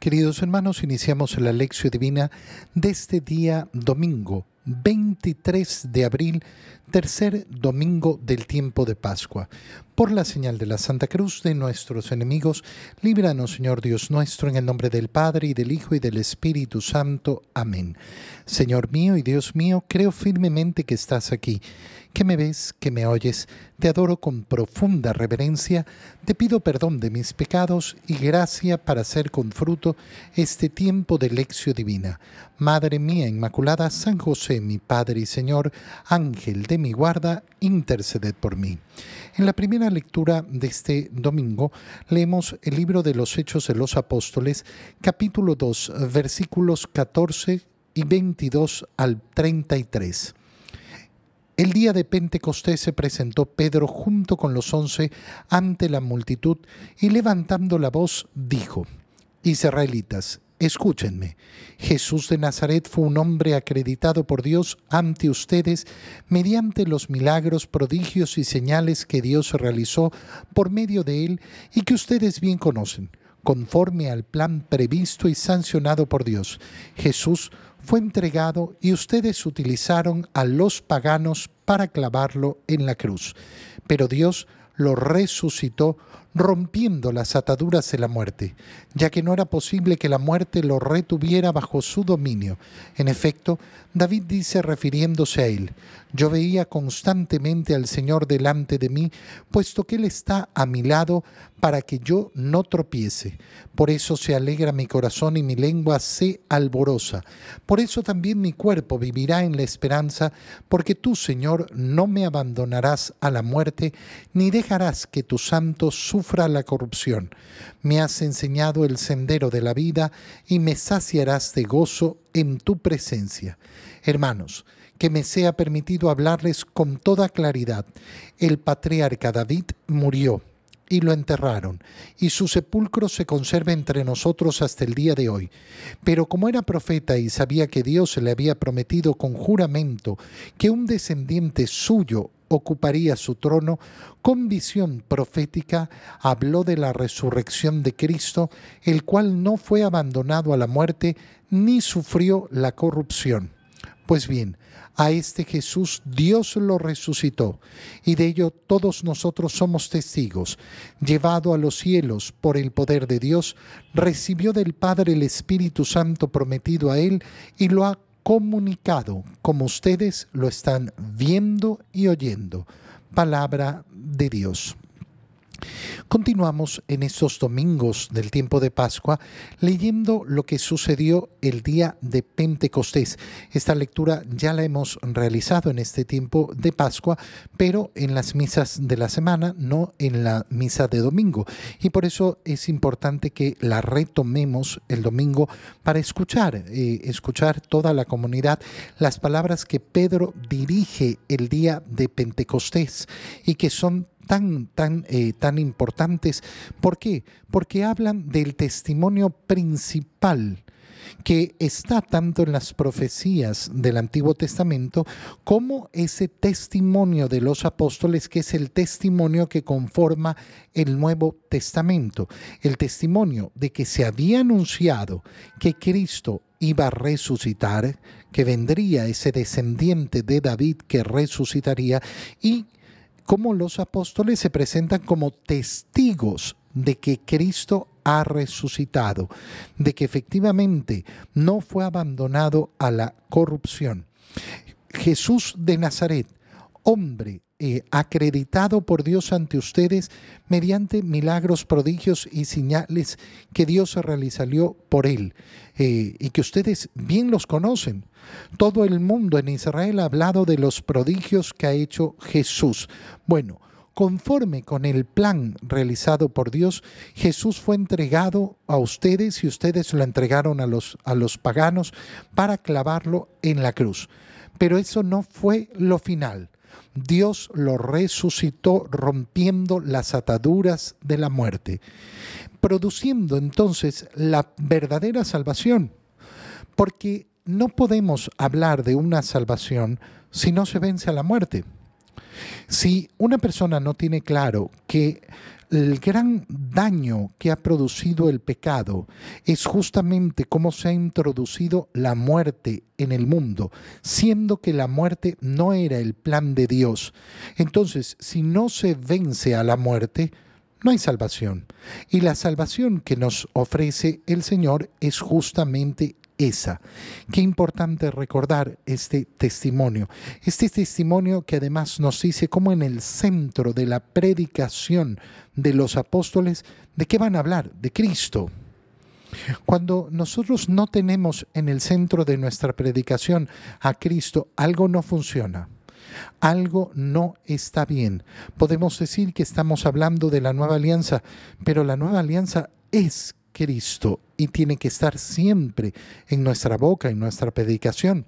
Queridos hermanos, iniciamos la lección divina de este día domingo, 23 de abril, tercer domingo del tiempo de Pascua. Por la señal de la Santa Cruz de nuestros enemigos, líbranos, Señor Dios nuestro, en el nombre del Padre y del Hijo y del Espíritu Santo. Amén. Señor mío y Dios mío, creo firmemente que estás aquí que me ves, que me oyes, te adoro con profunda reverencia, te pido perdón de mis pecados y gracia para hacer con fruto este tiempo de lección divina. Madre mía Inmaculada, San José, mi Padre y Señor, Ángel de mi guarda, interceded por mí. En la primera lectura de este domingo leemos el libro de los Hechos de los Apóstoles, capítulo 2, versículos 14 y 22 al 33. El día de Pentecostés se presentó Pedro junto con los once ante la multitud y levantando la voz dijo, Israelitas, escúchenme, Jesús de Nazaret fue un hombre acreditado por Dios ante ustedes mediante los milagros, prodigios y señales que Dios realizó por medio de él y que ustedes bien conocen, conforme al plan previsto y sancionado por Dios. Jesús fue entregado y ustedes utilizaron a los paganos para clavarlo en la cruz. Pero Dios lo resucitó rompiendo las ataduras de la muerte, ya que no era posible que la muerte lo retuviera bajo su dominio. En efecto, David dice refiriéndose a él, yo veía constantemente al Señor delante de mí, puesto que Él está a mi lado para que yo no tropiece. Por eso se alegra mi corazón y mi lengua se alborosa. Por eso también mi cuerpo vivirá en la esperanza, porque tú, Señor, no me abandonarás a la muerte, ni dejarás que tu santo sufra la corrupción. Me has enseñado el sendero de la vida y me saciarás de gozo en tu presencia. Hermanos, que me sea permitido hablarles con toda claridad. El patriarca David murió y lo enterraron, y su sepulcro se conserva entre nosotros hasta el día de hoy. Pero como era profeta y sabía que Dios le había prometido con juramento que un descendiente suyo ocuparía su trono, con visión profética habló de la resurrección de Cristo, el cual no fue abandonado a la muerte ni sufrió la corrupción. Pues bien, a este Jesús Dios lo resucitó, y de ello todos nosotros somos testigos. Llevado a los cielos por el poder de Dios, recibió del Padre el Espíritu Santo prometido a él y lo ha comunicado, como ustedes lo están viendo y oyendo. Palabra de Dios. Continuamos en estos domingos del tiempo de Pascua leyendo lo que sucedió el día de Pentecostés. Esta lectura ya la hemos realizado en este tiempo de Pascua, pero en las misas de la semana, no en la misa de domingo. Y por eso es importante que la retomemos el domingo para escuchar, eh, escuchar toda la comunidad las palabras que Pedro dirige el día de Pentecostés y que son tan, tan, eh, tan importantes. ¿Por qué? Porque hablan del testimonio principal que está tanto en las profecías del Antiguo Testamento como ese testimonio de los apóstoles que es el testimonio que conforma el Nuevo Testamento, el testimonio de que se había anunciado que Cristo iba a resucitar, que vendría ese descendiente de David que resucitaría y cómo los apóstoles se presentan como testigos de que Cristo ha resucitado, de que efectivamente no fue abandonado a la corrupción. Jesús de Nazaret, hombre eh, acreditado por Dios ante ustedes mediante milagros, prodigios y señales que Dios realizó por él eh, y que ustedes bien los conocen. Todo el mundo en Israel ha hablado de los prodigios que ha hecho Jesús. Bueno, conforme con el plan realizado por Dios, Jesús fue entregado a ustedes y ustedes lo entregaron a los, a los paganos para clavarlo en la cruz. Pero eso no fue lo final. Dios lo resucitó rompiendo las ataduras de la muerte, produciendo entonces la verdadera salvación, porque no podemos hablar de una salvación si no se vence a la muerte. Si una persona no tiene claro que el gran daño que ha producido el pecado es justamente cómo se ha introducido la muerte en el mundo, siendo que la muerte no era el plan de Dios. Entonces, si no se vence a la muerte, no hay salvación. Y la salvación que nos ofrece el Señor es justamente esa. Qué importante recordar este testimonio. Este testimonio que además nos dice cómo en el centro de la predicación de los apóstoles, ¿de qué van a hablar? De Cristo. Cuando nosotros no tenemos en el centro de nuestra predicación a Cristo, algo no funciona. Algo no está bien. Podemos decir que estamos hablando de la nueva alianza, pero la nueva alianza es Cristo y tiene que estar siempre en nuestra boca, en nuestra predicación.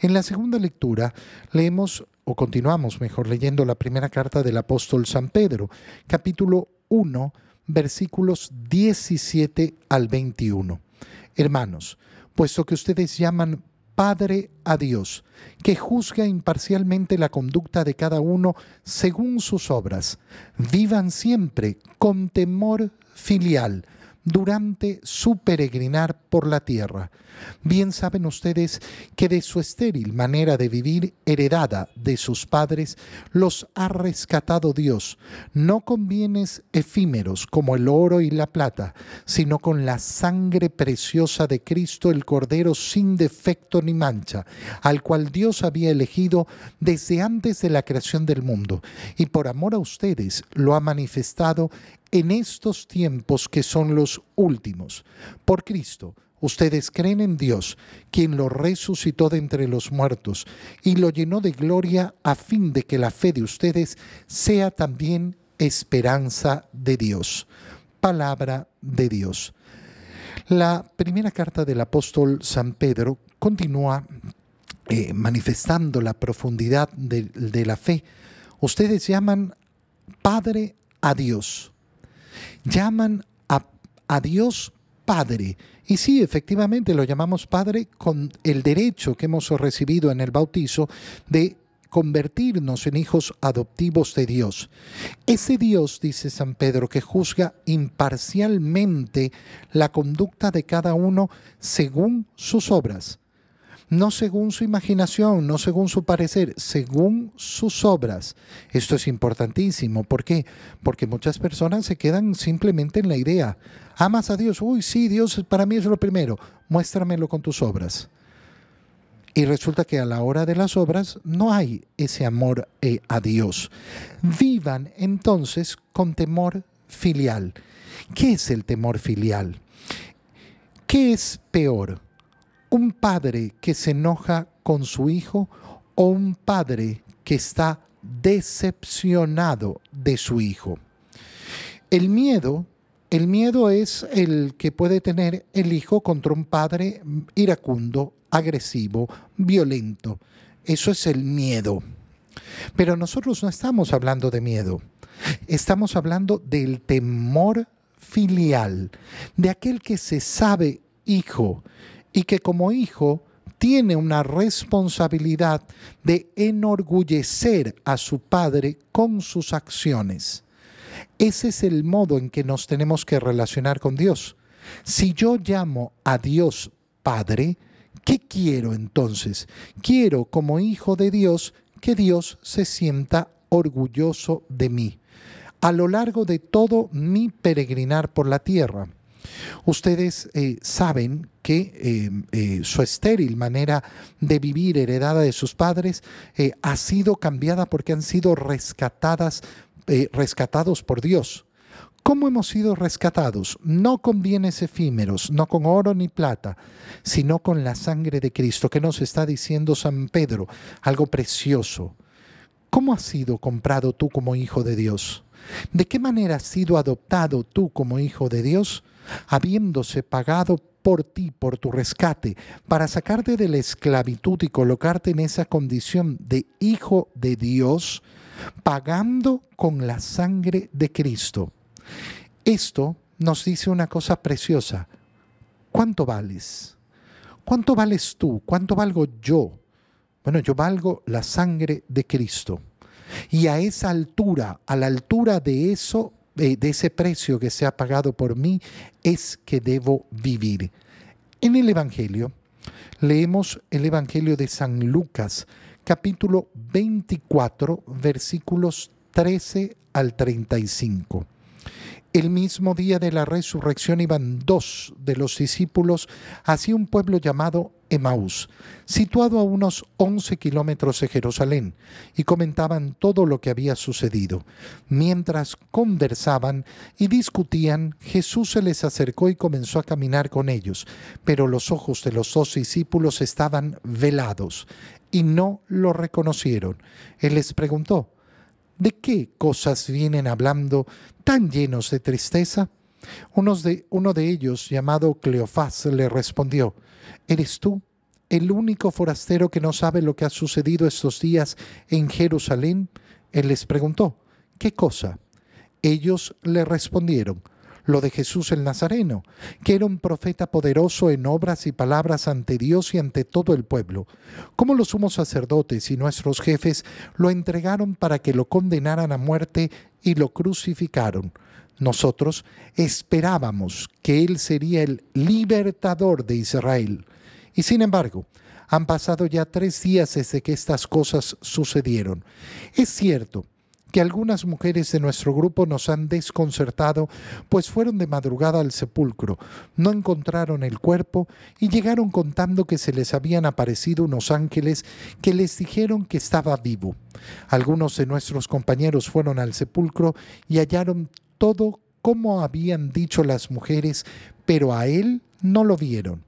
En la segunda lectura leemos, o continuamos mejor leyendo la primera carta del apóstol San Pedro, capítulo 1, versículos 17 al 21. Hermanos, puesto que ustedes llaman Padre a Dios, que juzga imparcialmente la conducta de cada uno según sus obras, vivan siempre con temor filial durante su peregrinar por la tierra. Bien saben ustedes que de su estéril manera de vivir heredada de sus padres los ha rescatado Dios, no con bienes efímeros como el oro y la plata, sino con la sangre preciosa de Cristo el Cordero sin defecto ni mancha, al cual Dios había elegido desde antes de la creación del mundo, y por amor a ustedes lo ha manifestado en estos tiempos que son los últimos. Por Cristo, ustedes creen en Dios, quien lo resucitó de entre los muertos y lo llenó de gloria a fin de que la fe de ustedes sea también esperanza de Dios. Palabra de Dios. La primera carta del apóstol San Pedro continúa eh, manifestando la profundidad de, de la fe. Ustedes llaman Padre a Dios llaman a, Dios Padre. Y sí, efectivamente lo llamamos Padre con el derecho que hemos recibido en el bautizo de convertirnos en hijos adoptivos de Dios. Ese Dios, dice San Pedro, que juzga imparcialmente la conducta de cada uno según sus obras no según su imaginación, no según su parecer, según sus obras. Esto es importantísimo. ¿Por qué? Porque muchas personas se quedan simplemente en la idea. Amas a Dios. Uy, sí, Dios para mí es lo primero. Muéstramelo con tus obras. Y resulta que a la hora de las obras no hay ese amor eh, a Dios. Vivan entonces con temor filial. ¿Qué es el temor filial? ¿Qué es peor? Un padre que se enoja con su hijo o un padre que está decepcionado de su hijo. El miedo, el miedo es el que puede tener el hijo contra un padre iracundo, agresivo, violento. Eso es el miedo. Pero nosotros no estamos hablando de miedo. Estamos hablando del temor filial, de aquel que se sabe hijo y que como hijo tiene una responsabilidad de enorgullecer a su padre con sus acciones. Ese es el modo en que nos tenemos que relacionar con Dios. Si yo llamo a Dios Padre, ¿qué quiero entonces? Quiero como hijo de Dios que Dios se sienta orgulloso de mí a lo largo de todo mi peregrinar por la tierra. Ustedes eh, saben que eh, eh, su estéril manera de vivir heredada de sus padres ha sido cambiada porque han sido rescatadas, rescatados por Dios. ¿Cómo hemos sido rescatados? No con bienes efímeros, no con oro ni plata, sino con la sangre de Cristo. ¿Qué nos está diciendo San Pedro? Algo precioso. ¿Cómo has sido comprado tú como hijo de Dios? ¿De qué manera has sido adoptado tú como hijo de Dios? Habiéndose pagado por ti, por tu rescate, para sacarte de la esclavitud y colocarte en esa condición de hijo de Dios, pagando con la sangre de Cristo. Esto nos dice una cosa preciosa. ¿Cuánto vales? ¿Cuánto vales tú? ¿Cuánto valgo yo? Bueno, yo valgo la sangre de Cristo. Y a esa altura, a la altura de eso, de ese precio que se ha pagado por mí, es que debo vivir. En el Evangelio, leemos el Evangelio de San Lucas, capítulo 24, versículos 13 al 35. El mismo día de la resurrección iban dos de los discípulos hacia un pueblo llamado Emaús, situado a unos 11 kilómetros de Jerusalén, y comentaban todo lo que había sucedido. Mientras conversaban y discutían, Jesús se les acercó y comenzó a caminar con ellos, pero los ojos de los dos discípulos estaban velados y no lo reconocieron. Él les preguntó, ¿De qué cosas vienen hablando tan llenos de tristeza? De, uno de ellos, llamado Cleofás, le respondió, ¿Eres tú el único forastero que no sabe lo que ha sucedido estos días en Jerusalén? Él les preguntó, ¿qué cosa? Ellos le respondieron, lo de Jesús el Nazareno, que era un profeta poderoso en obras y palabras ante Dios y ante todo el pueblo. Como los sumos sacerdotes y nuestros jefes lo entregaron para que lo condenaran a muerte y lo crucificaron. Nosotros esperábamos que Él sería el libertador de Israel. Y sin embargo, han pasado ya tres días desde que estas cosas sucedieron. Es cierto que algunas mujeres de nuestro grupo nos han desconcertado, pues fueron de madrugada al sepulcro, no encontraron el cuerpo y llegaron contando que se les habían aparecido unos ángeles que les dijeron que estaba vivo. Algunos de nuestros compañeros fueron al sepulcro y hallaron todo como habían dicho las mujeres, pero a él no lo vieron.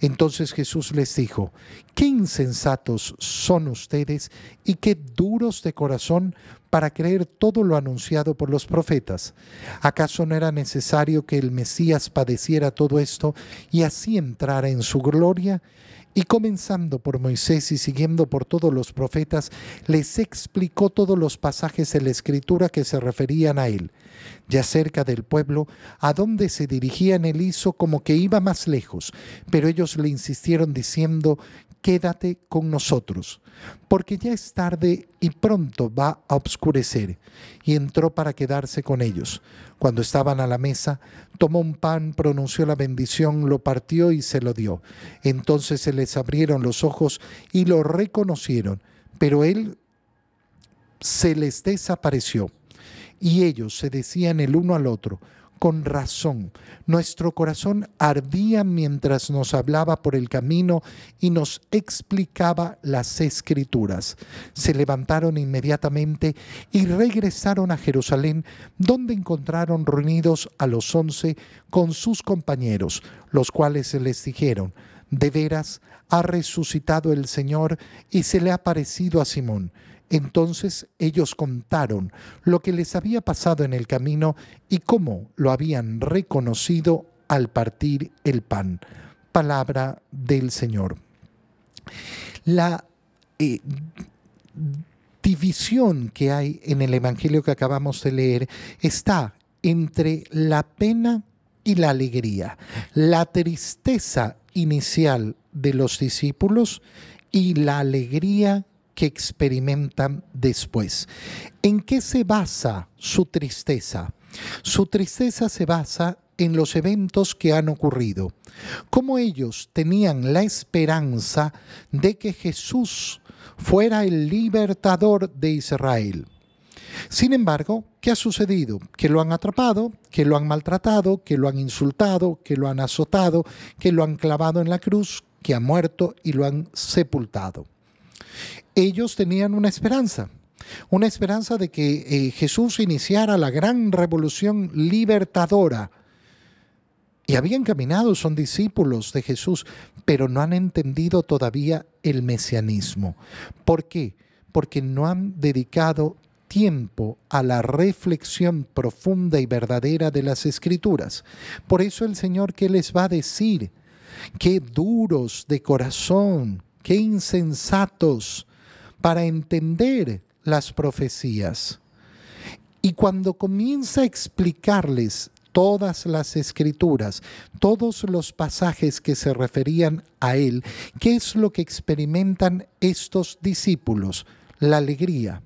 Entonces Jesús les dijo, qué insensatos son ustedes y qué duros de corazón para creer todo lo anunciado por los profetas. ¿Acaso no era necesario que el Mesías padeciera todo esto y así entrara en su gloria? Y comenzando por Moisés y siguiendo por todos los profetas, les explicó todos los pasajes de la escritura que se referían a él. Ya cerca del pueblo, a donde se dirigían, él hizo como que iba más lejos, pero ellos le insistieron diciendo, quédate con nosotros, porque ya es tarde y pronto va a obscurecer. Y entró para quedarse con ellos. Cuando estaban a la mesa, tomó un pan, pronunció la bendición, lo partió y se lo dio. Entonces se les abrieron los ojos y lo reconocieron, pero él se les desapareció. Y ellos se decían el uno al otro, con razón. Nuestro corazón ardía mientras nos hablaba por el camino y nos explicaba las escrituras. Se levantaron inmediatamente y regresaron a Jerusalén, donde encontraron reunidos a los once con sus compañeros, los cuales les dijeron, de veras ha resucitado el Señor y se le ha parecido a Simón. Entonces ellos contaron lo que les había pasado en el camino y cómo lo habían reconocido al partir el pan. Palabra del Señor. La eh, división que hay en el Evangelio que acabamos de leer está entre la pena y la alegría, la tristeza inicial de los discípulos y la alegría que experimentan después. ¿En qué se basa su tristeza? Su tristeza se basa en los eventos que han ocurrido. Como ellos tenían la esperanza de que Jesús fuera el libertador de Israel. Sin embargo, ¿qué ha sucedido? Que lo han atrapado, que lo han maltratado, que lo han insultado, que lo han azotado, que lo han clavado en la cruz, que ha muerto y lo han sepultado ellos tenían una esperanza, una esperanza de que eh, Jesús iniciara la gran revolución libertadora. Y habían caminado, son discípulos de Jesús, pero no han entendido todavía el mesianismo. ¿Por qué? Porque no han dedicado tiempo a la reflexión profunda y verdadera de las escrituras. Por eso el Señor, ¿qué les va a decir? Qué duros de corazón, qué insensatos para entender las profecías. Y cuando comienza a explicarles todas las escrituras, todos los pasajes que se referían a él, ¿qué es lo que experimentan estos discípulos? La alegría.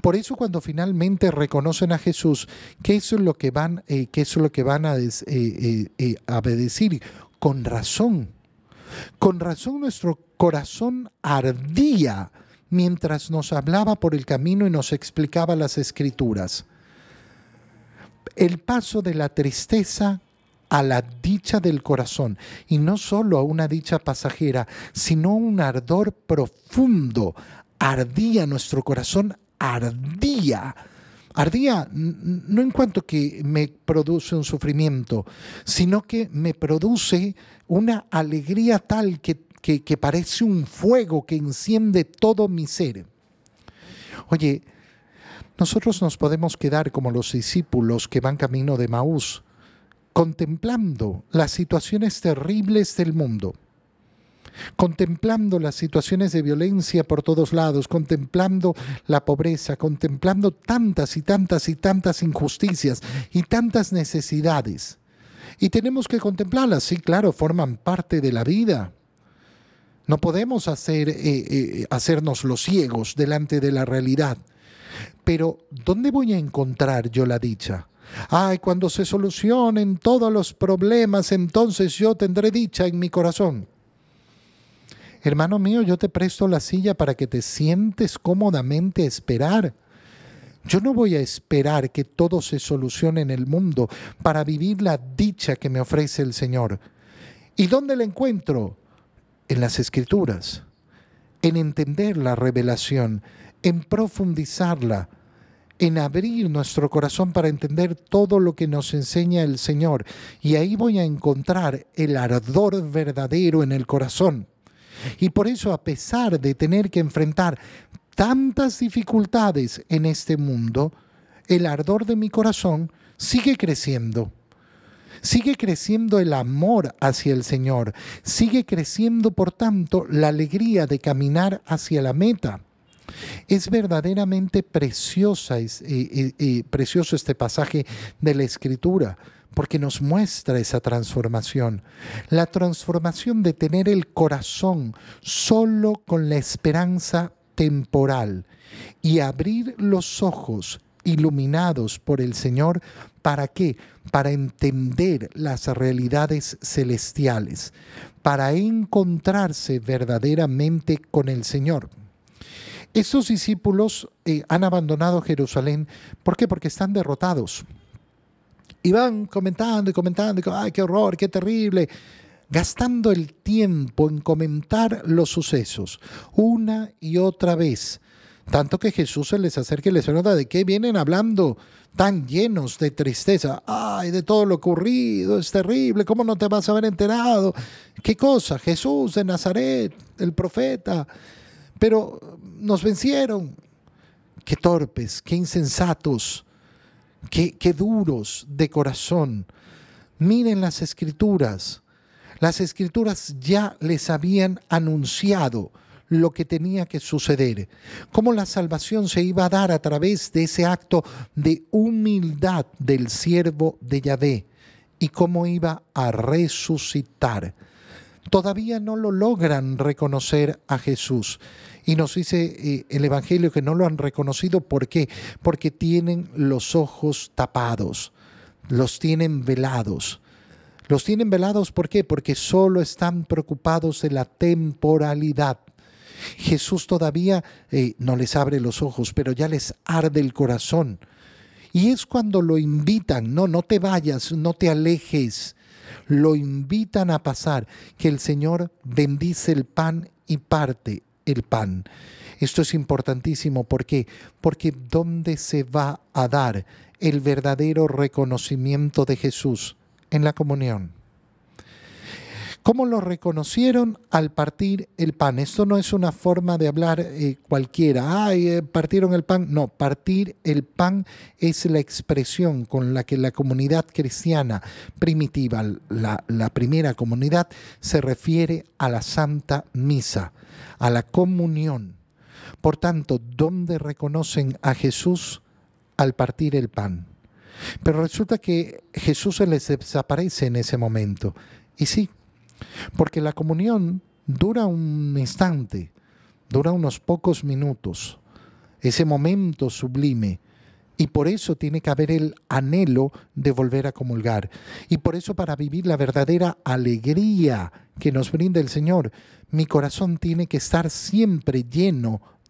Por eso cuando finalmente reconocen a Jesús, ¿qué es lo que van, eh, qué es lo que van a, eh, eh, decir? Con razón. Con razón nuestro corazón ardía mientras nos hablaba por el camino y nos explicaba las escrituras. El paso de la tristeza a la dicha del corazón, y no solo a una dicha pasajera, sino un ardor profundo. Ardía nuestro corazón, ardía. Ardía no en cuanto que me produce un sufrimiento, sino que me produce una alegría tal que, que, parece un fuego que enciende todo mi ser. Oye, nosotros nos podemos quedar como los discípulos que van camino de Maús, contemplando las situaciones terribles del mundo contemplando las situaciones de violencia por todos lados, contemplando la pobreza, contemplando tantas y tantas y tantas injusticias y tantas necesidades. Y tenemos que contemplarlas, sí, claro, forman parte de la vida. No podemos hacer, eh, eh, hacernos los ciegos delante de la realidad. Pero, ¿dónde voy a encontrar yo la dicha? Ay, cuando se solucionen todos los problemas, entonces yo tendré dicha en mi corazón. Hermano mío, yo te presto la silla para que te sientes cómodamente a esperar. Yo no voy a esperar que todo se solucione en el mundo para vivir la dicha que me ofrece el Señor. ¿Y dónde la encuentro? En las escrituras, en entender la revelación, en profundizarla, en abrir nuestro corazón para entender todo lo que nos enseña el Señor. Y ahí voy a encontrar el ardor verdadero en el corazón y por eso, a pesar de tener que enfrentar tantas dificultades en este mundo, el ardor de mi corazón sigue creciendo. Sigue creciendo el amor hacia el Señor. Sigue creciendo, por tanto, la alegría de caminar hacia la meta. Es verdaderamente preciosa, es, eh, eh, eh, precioso este pasaje de la Escritura, porque nos muestra esa transformación. La transformación de tener el corazón solo con la esperanza temporal y abrir los ojos iluminados por el Señor. ¿Para qué? Para entender las realidades celestiales, para encontrarse verdaderamente con el Señor. Estos discípulos eh, han abandonado Jerusalén. ¿Por qué? Porque están derrotados y van comentando y comentando, y, ay, qué horror, qué terrible, gastando el tiempo en comentar los sucesos una y otra vez. Tanto que Jesús se les acerca y les pregunta de qué vienen hablando tan llenos de tristeza. Ay, de todo lo ocurrido, es terrible, ¿cómo no te vas a haber enterado? ¿Qué cosa? Jesús de Nazaret, el profeta. Pero nos vencieron. Qué torpes, qué insensatos qué, duros de corazón. Miren las escrituras. Las escrituras ya les habían anunciado lo que tenía que suceder, cómo la salvación se iba a dar a través de ese acto de humildad del siervo de Yahvé y cómo iba a resucitar. Todavía no lo logran reconocer a Jesús. Y nos dice eh, el Evangelio que no lo han reconocido. ¿Por qué? Porque tienen los ojos tapados, los tienen velados. Los tienen velados ¿por qué? Porque solo están preocupados de la temporalidad. Jesús todavía eh, no les abre los ojos, pero ya les arde el corazón. Y es cuando lo invitan, no, no te vayas, no te alejes. Lo invitan a pasar, que el Señor bendice el pan y parte el pan. Esto es importantísimo. ¿Por qué? Porque ¿dónde se va a dar el verdadero reconocimiento de Jesús? En la comunión. ¿Cómo lo reconocieron al partir el pan? Esto no es una forma de hablar eh, cualquiera. Ay, eh, partieron el pan. No, partir el pan es la expresión con la que la comunidad cristiana primitiva, la, la primera comunidad, se refiere a la Santa Misa, a la comunión. Por tanto, ¿dónde reconocen a Jesús al partir el pan? Pero resulta que Jesús se les desaparece en ese momento. Y sí, porque la comunión dura un instante, dura unos pocos minutos. ese momento sublime. Y por eso tiene que haber el anhelo de volver a comulgar. Y por eso para vivir la verdadera alegría que nos brinda el Señor, mi corazón tiene que estar siempre lleno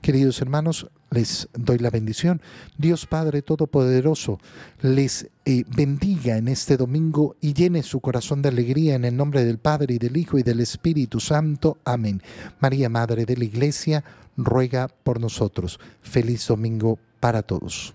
Queridos hermanos, les doy la bendición. Dios Padre Todopoderoso les eh, bendiga en este domingo y llene su corazón de alegría en el nombre del Padre y del Hijo y del Espíritu Santo. Amén. María, Madre de la Iglesia, ruega por nosotros. Feliz domingo para todos.